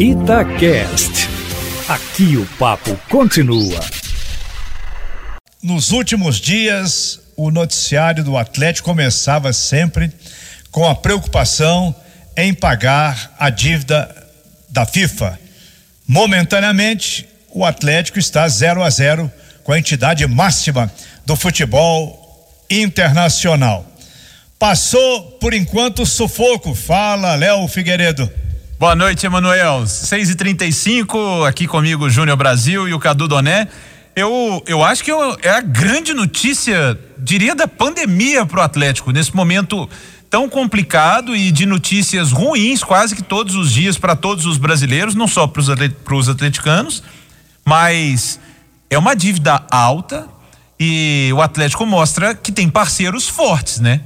Itacast. Aqui o papo continua. Nos últimos dias, o noticiário do Atlético começava sempre com a preocupação em pagar a dívida da FIFA. Momentaneamente, o Atlético está 0 a 0 com a entidade máxima do futebol internacional. Passou, por enquanto, sufoco. Fala, Léo Figueiredo. Boa noite, Emanuel. 6 e 35 aqui comigo, Júnior Brasil e o Cadu Doné. Eu, eu acho que eu, é a grande notícia, diria, da pandemia para o Atlético, nesse momento tão complicado e de notícias ruins quase que todos os dias para todos os brasileiros, não só para os atleticanos, mas é uma dívida alta e o Atlético mostra que tem parceiros fortes, né?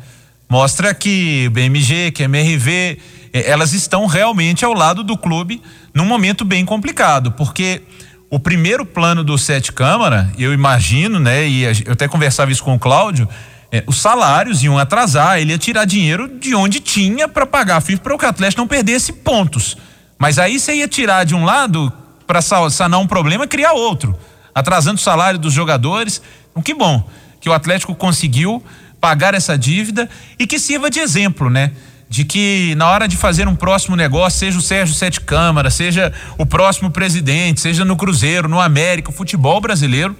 Mostra que BMG, que MRV, elas estão realmente ao lado do clube num momento bem complicado, porque o primeiro plano do Sete Câmara, eu imagino, né, e eu até conversava isso com o Cláudio, é, os salários iam atrasar, ele ia tirar dinheiro de onde tinha para pagar a FIFA para o Atlético não perdesse pontos. Mas aí você ia tirar de um lado para sanar um problema, criar outro, atrasando o salário dos jogadores. Então, que bom que o Atlético conseguiu pagar essa dívida e que sirva de exemplo, né? De que na hora de fazer um próximo negócio, seja o Sérgio Sete Câmara, seja o próximo presidente, seja no Cruzeiro, no América, o futebol brasileiro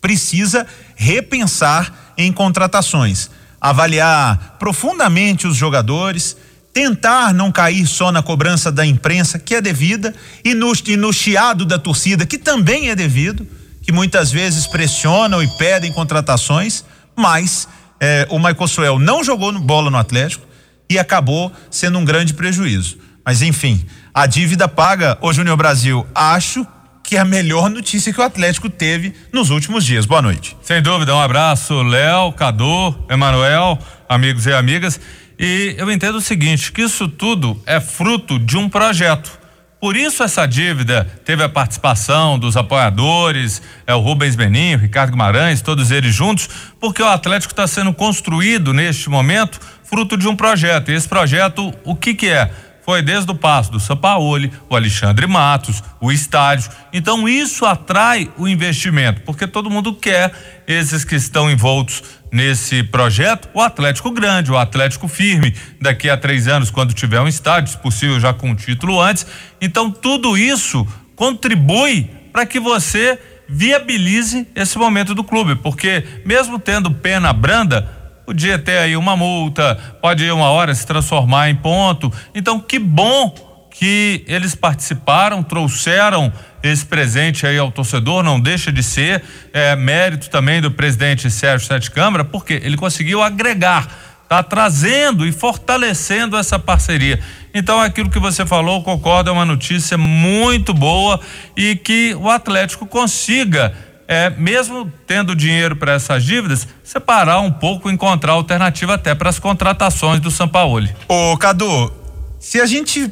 precisa repensar em contratações, avaliar profundamente os jogadores, tentar não cair só na cobrança da imprensa, que é devida, e no, e no chiado da torcida, que também é devido, que muitas vezes pressionam e pedem contratações, mas eh, o Michael Suel não jogou bola no Atlético, e acabou sendo um grande prejuízo. Mas enfim, a dívida paga, o Júnior Brasil, acho que é a melhor notícia que o Atlético teve nos últimos dias. Boa noite. Sem dúvida, um abraço, Léo, Cadu, Emanuel, amigos e amigas. E eu entendo o seguinte, que isso tudo é fruto de um projeto. Por isso essa dívida teve a participação dos apoiadores, é o Rubens Beninho, Ricardo Guimarães, todos eles juntos, porque o Atlético está sendo construído neste momento fruto de um projeto. E esse projeto, o que que é? Foi desde o passo do Sampaoli, o Alexandre Matos, o estádio. Então isso atrai o investimento, porque todo mundo quer esses que estão envoltos nesse projeto, o Atlético grande, o Atlético firme, daqui a três anos, quando tiver um estádio, se possível já com um título antes. Então tudo isso contribui para que você viabilize esse momento do clube, porque mesmo tendo pena branda, podia ter aí uma multa, pode uma hora se transformar em ponto. Então, que bom que eles participaram, trouxeram esse presente aí ao torcedor, não deixa de ser é, mérito também do presidente Sérgio Sete Câmara, porque ele conseguiu agregar, tá trazendo e fortalecendo essa parceria. Então, aquilo que você falou, concordo, é uma notícia muito boa e que o Atlético consiga é, mesmo tendo dinheiro para essas dívidas, separar um pouco, encontrar alternativa até para as contratações do Sampaoli. Ô, Cadu, se a gente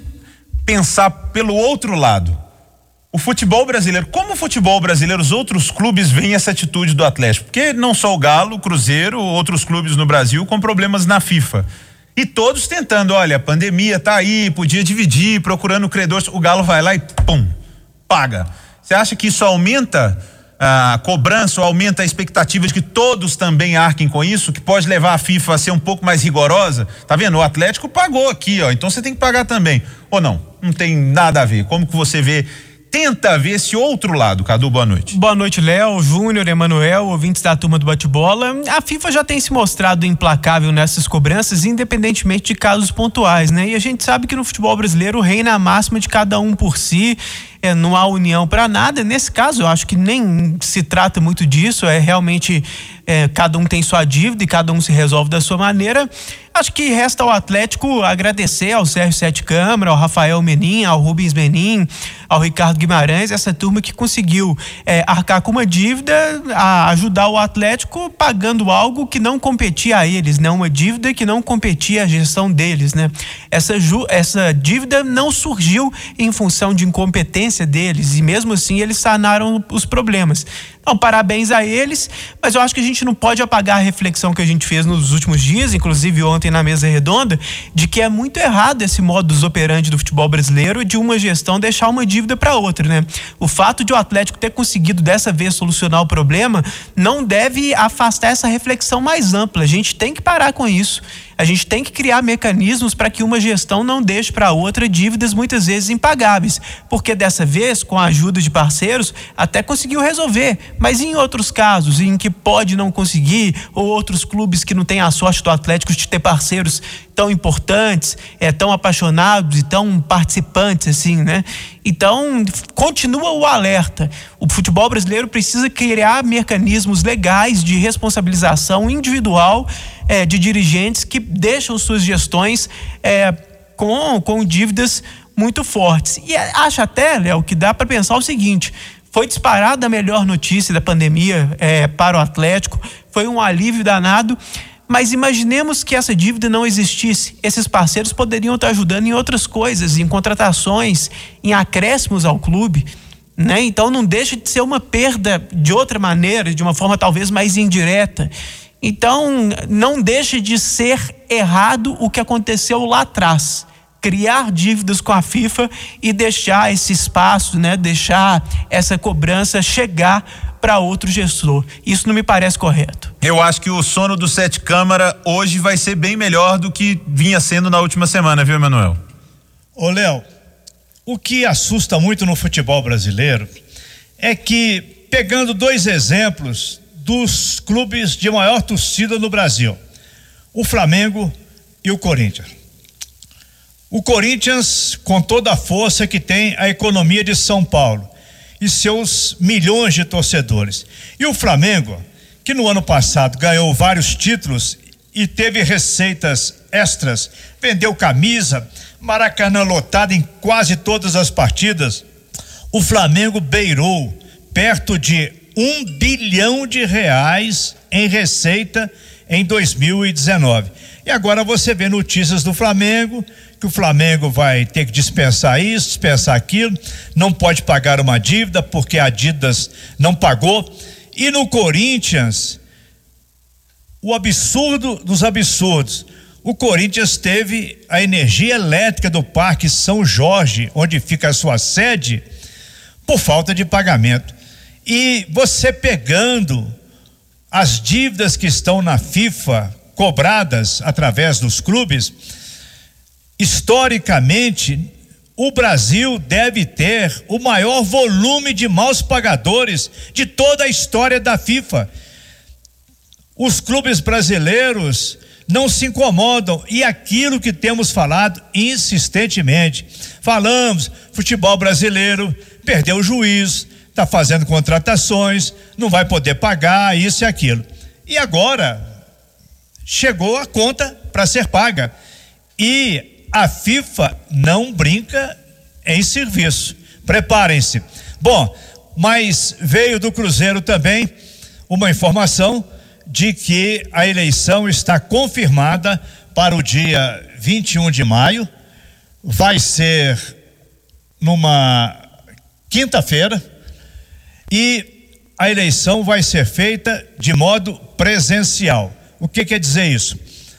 pensar pelo outro lado, o futebol brasileiro, como o futebol brasileiro, os outros clubes veem essa atitude do Atlético? Porque não só o Galo, o Cruzeiro, outros clubes no Brasil com problemas na FIFA. E todos tentando, olha, a pandemia tá aí, podia dividir, procurando credores. O Galo vai lá e pum, paga. Você acha que isso aumenta a cobrança ou aumenta a expectativa de que todos também arquem com isso, que pode levar a FIFA a ser um pouco mais rigorosa. Tá vendo? O Atlético pagou aqui, ó. Então você tem que pagar também. Ou não? Não tem nada a ver. Como que você vê tenta ver esse outro lado. Cadu, boa noite. Boa noite, Léo, Júnior, Emanuel, ouvintes da turma do bate-bola. A FIFA já tem se mostrado implacável nessas cobranças, independentemente de casos pontuais, né? E a gente sabe que no futebol brasileiro reina a máxima de cada um por si é, não há união para nada. Nesse caso, eu acho que nem se trata muito disso, é realmente é, cada um tem sua dívida e cada um se resolve da sua maneira. Acho que resta ao Atlético agradecer ao Sérgio Sete Câmara, ao Rafael Menin, ao Rubens Menin, ao Ricardo Guimarães, essa turma que conseguiu é, arcar com uma dívida, a ajudar o Atlético pagando algo que não competia a eles, né? Uma dívida que não competia à gestão deles, né? Essa, essa dívida não surgiu em função de incompetência deles e mesmo assim eles sanaram os problemas. Parabéns a eles, mas eu acho que a gente não pode apagar a reflexão que a gente fez nos últimos dias, inclusive ontem na mesa redonda, de que é muito errado esse modus operandi do futebol brasileiro de uma gestão deixar uma dívida para outra, né? O fato de o Atlético ter conseguido dessa vez solucionar o problema não deve afastar essa reflexão mais ampla. A gente tem que parar com isso. A gente tem que criar mecanismos para que uma gestão não deixe para outra dívidas muitas vezes impagáveis, porque dessa vez, com a ajuda de parceiros, até conseguiu resolver, mas em outros casos em que pode não conseguir, ou outros clubes que não têm a sorte do Atlético de ter parceiros tão importantes, é, tão apaixonados e tão participantes assim, né? Então, continua o alerta. O futebol brasileiro precisa criar mecanismos legais de responsabilização individual é, de dirigentes que deixam suas gestões é, com, com dívidas muito fortes. E acho até, Léo, que dá para pensar o seguinte: foi disparada a melhor notícia da pandemia é, para o Atlético, foi um alívio danado. Mas imaginemos que essa dívida não existisse. Esses parceiros poderiam estar ajudando em outras coisas, em contratações, em acréscimos ao clube. Né? Então não deixa de ser uma perda de outra maneira, de uma forma talvez mais indireta. Então não deixa de ser errado o que aconteceu lá atrás. Criar dívidas com a FIFA e deixar esse espaço, né? deixar essa cobrança chegar para outro gestor. Isso não me parece correto. Eu acho que o sono do Sete Câmara hoje vai ser bem melhor do que vinha sendo na última semana, viu, Emanuel? Ô, Léo, o que assusta muito no futebol brasileiro é que, pegando dois exemplos dos clubes de maior torcida no Brasil, o Flamengo e o Corinthians. O Corinthians, com toda a força que tem a economia de São Paulo, e seus milhões de torcedores. E o Flamengo, que no ano passado ganhou vários títulos e teve receitas extras, vendeu camisa, Maracanã lotado em quase todas as partidas. O Flamengo beirou perto de um bilhão de reais em receita em 2019. E agora você vê notícias do Flamengo que o Flamengo vai ter que dispensar isso, dispensar aquilo, não pode pagar uma dívida porque a Adidas não pagou. E no Corinthians, o absurdo dos absurdos. O Corinthians teve a energia elétrica do Parque São Jorge, onde fica a sua sede, por falta de pagamento. E você pegando as dívidas que estão na FIFA cobradas através dos clubes, historicamente, o Brasil deve ter o maior volume de maus pagadores de toda a história da FIFA. Os clubes brasileiros não se incomodam e aquilo que temos falado insistentemente. Falamos, futebol brasileiro perdeu o juiz, está fazendo contratações, não vai poder pagar isso e aquilo. E agora chegou a conta para ser paga. E a FIFA não brinca em serviço. Preparem-se. Bom, mas veio do Cruzeiro também uma informação de que a eleição está confirmada para o dia 21 de maio. Vai ser numa quinta-feira e a eleição vai ser feita de modo presencial. O que quer dizer isso?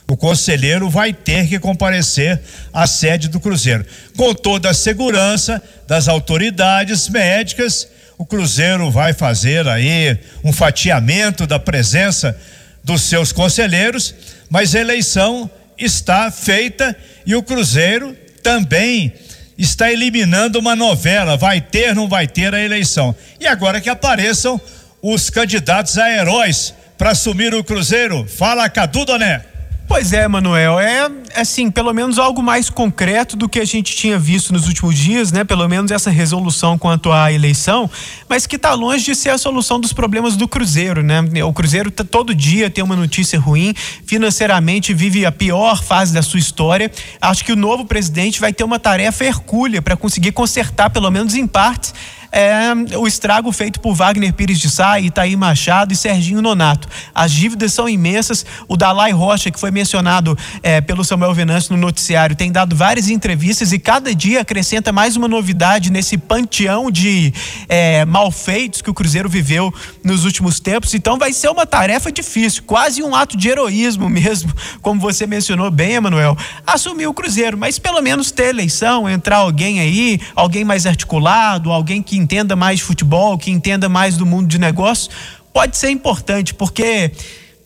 O conselheiro vai ter que comparecer à sede do Cruzeiro. Com toda a segurança das autoridades médicas, o Cruzeiro vai fazer aí um fatiamento da presença dos seus conselheiros, mas a eleição está feita e o Cruzeiro também está eliminando uma novela, vai ter, não vai ter a eleição. E agora que apareçam os candidatos a heróis para assumir o Cruzeiro. Fala, Cadu Doné. Pois é, Manuel, é assim, pelo menos algo mais concreto do que a gente tinha visto nos últimos dias, né? Pelo menos essa resolução quanto à eleição, mas que está longe de ser a solução dos problemas do Cruzeiro, né? O Cruzeiro tá, todo dia tem uma notícia ruim, financeiramente vive a pior fase da sua história. Acho que o novo presidente vai ter uma tarefa hercúlea para conseguir consertar, pelo menos em partes, é, o estrago feito por Wagner Pires de Sá, Itaí Machado e Serginho Nonato. As dívidas são imensas. O Dalai Rocha, que foi mencionado é, pelo Samuel Venâncio no noticiário, tem dado várias entrevistas e cada dia acrescenta mais uma novidade nesse panteão de é, malfeitos que o Cruzeiro viveu nos últimos tempos. Então vai ser uma tarefa difícil, quase um ato de heroísmo mesmo, como você mencionou bem, Emanuel, assumir o Cruzeiro, mas pelo menos ter eleição, entrar alguém aí, alguém mais articulado, alguém que entenda mais de futebol, que entenda mais do mundo de negócios, pode ser importante, porque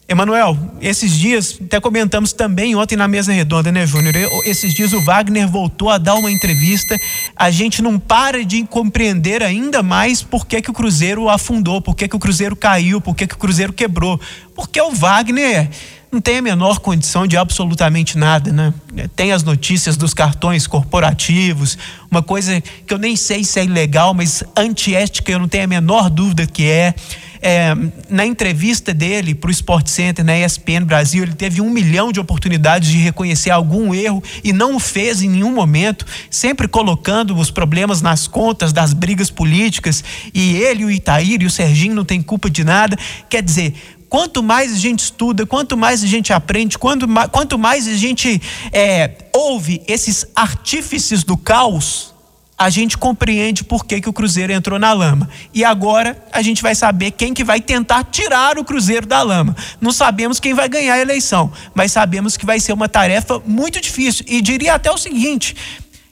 Emanuel, esses dias, até comentamos também ontem na mesa redonda, né, Júnior? Esses dias o Wagner voltou a dar uma entrevista. A gente não para de compreender ainda mais por que, que o Cruzeiro afundou, por que, que o Cruzeiro caiu, por que, que o Cruzeiro quebrou. Porque o Wagner não tem a menor condição de absolutamente nada, né? Tem as notícias dos cartões corporativos, uma coisa que eu nem sei se é ilegal, mas antiética eu não tenho a menor dúvida que é. é na entrevista dele para o Sport Center, na ESPN Brasil, ele teve um milhão de oportunidades de reconhecer algum erro e não o fez em nenhum momento, sempre colocando os problemas nas contas das brigas políticas. E ele, o Itaír e o Serginho não têm culpa de nada. Quer dizer, Quanto mais a gente estuda, quanto mais a gente aprende, quanto mais, quanto mais a gente é, ouve esses artífices do caos, a gente compreende por que, que o Cruzeiro entrou na lama. E agora a gente vai saber quem que vai tentar tirar o Cruzeiro da lama. Não sabemos quem vai ganhar a eleição, mas sabemos que vai ser uma tarefa muito difícil. E diria até o seguinte: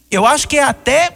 eu acho que é até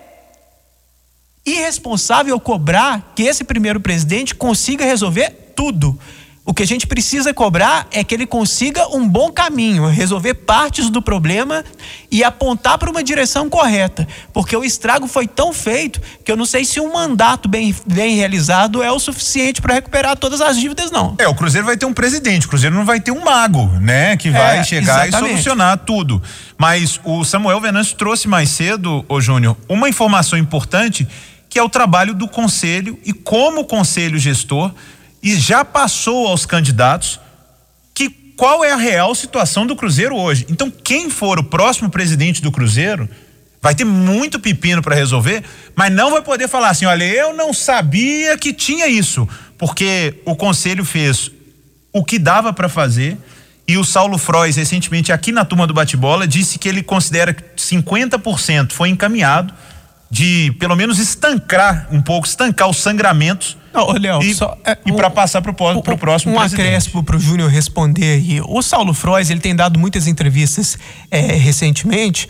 irresponsável cobrar que esse primeiro presidente consiga resolver tudo. O que a gente precisa cobrar é que ele consiga um bom caminho, resolver partes do problema e apontar para uma direção correta. Porque o estrago foi tão feito que eu não sei se um mandato bem, bem realizado é o suficiente para recuperar todas as dívidas, não. É, o Cruzeiro vai ter um presidente, o Cruzeiro não vai ter um mago, né? Que vai é, chegar exatamente. e solucionar tudo. Mas o Samuel Venâncio trouxe mais cedo, ô Júnior, uma informação importante que é o trabalho do conselho e como o conselho gestor e já passou aos candidatos que qual é a real situação do Cruzeiro hoje. Então, quem for o próximo presidente do Cruzeiro vai ter muito pepino para resolver, mas não vai poder falar assim: olha, eu não sabia que tinha isso, porque o conselho fez o que dava para fazer. E o Saulo Frois, recentemente aqui na turma do bate-bola, disse que ele considera que 50% foi encaminhado de pelo menos estancar um pouco, estancar os sangramentos. Não, Léo, e, só, é, e para passar para o pro próximo um presidente. acréscimo para o Júnior responder aí. O Saulo Frois, ele tem dado muitas entrevistas é, recentemente.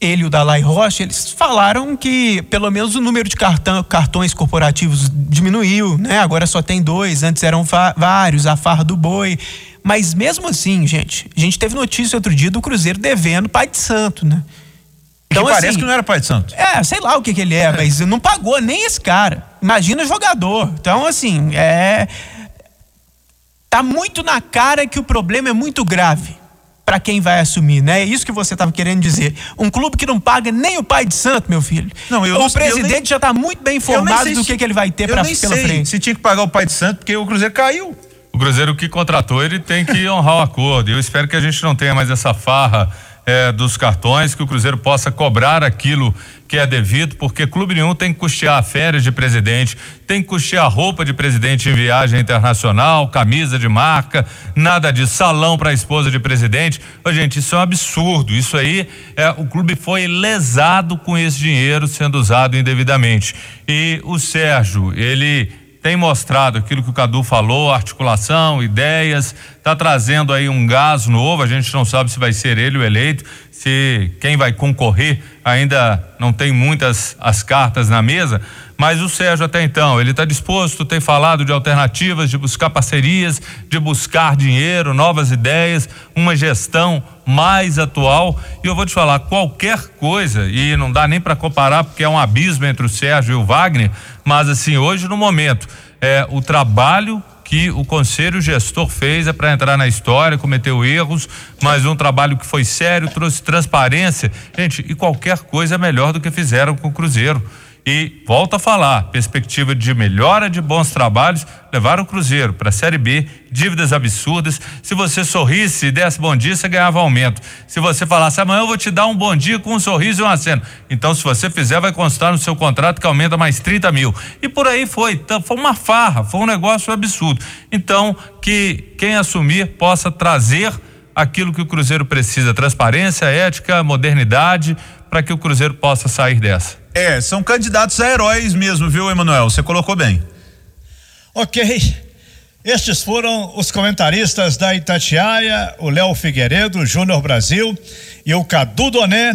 Ele e o Dalai Rocha, eles falaram que pelo menos o número de cartão, cartões corporativos diminuiu, né? Agora só tem dois, antes eram vários, a farra do boi. Mas mesmo assim, gente, a gente teve notícia outro dia do Cruzeiro devendo Pai de Santo, né? Então, que parece assim, que não era pai de santo. É, sei lá o que, que ele é, mas não pagou nem esse cara. Imagina jogador. Então, assim, é. Tá muito na cara que o problema é muito grave para quem vai assumir, né? É isso que você estava querendo dizer. Um clube que não paga nem o pai de santo, meu filho. Não, eu, o presidente nem, já está muito bem informado do que, que ele vai ter pra, pela sei frente. Se tinha que pagar o pai de santo, porque o Cruzeiro caiu. O Cruzeiro que contratou, ele tem que honrar o acordo. Eu espero que a gente não tenha mais essa farra é, dos cartões, que o Cruzeiro possa cobrar aquilo que é devido, porque clube nenhum tem que custear férias de presidente, tem que custear roupa de presidente em viagem internacional, camisa de marca, nada de salão para a esposa de presidente. Ô, gente, isso é um absurdo. Isso aí, é, o clube foi lesado com esse dinheiro sendo usado indevidamente. E o Sérgio, ele tem mostrado aquilo que o Cadu falou, articulação, ideias, está trazendo aí um gás novo, a gente não sabe se vai ser ele o eleito, se quem vai concorrer ainda não tem muitas as cartas na mesa, mas o Sérgio até então, ele está disposto, tem falado de alternativas, de buscar parcerias, de buscar dinheiro, novas ideias, uma gestão mais atual. E eu vou te falar, qualquer coisa, e não dá nem para comparar porque é um abismo entre o Sérgio e o Wagner, mas assim, hoje no momento, é o trabalho que o conselho gestor fez é para entrar na história, cometeu erros, mas um trabalho que foi sério, trouxe transparência. Gente, e qualquer coisa é melhor do que fizeram com o Cruzeiro. E volta a falar, perspectiva de melhora de bons trabalhos, levar o Cruzeiro para a Série B, dívidas absurdas. Se você sorrisse e desse bom dia, você ganhava aumento. Se você falasse amanhã eu vou te dar um bom dia com um sorriso e uma cena. Então, se você fizer, vai constar no seu contrato que aumenta mais 30 mil. E por aí foi. Então, foi uma farra, foi um negócio absurdo. Então, que quem assumir possa trazer aquilo que o Cruzeiro precisa: transparência, ética, modernidade, para que o Cruzeiro possa sair dessa. É, são candidatos a heróis mesmo, viu, Emanuel? Você colocou bem. Ok. Estes foram os comentaristas da Itatiaia, o Léo Figueiredo, o Júnior Brasil e o Cadu Doné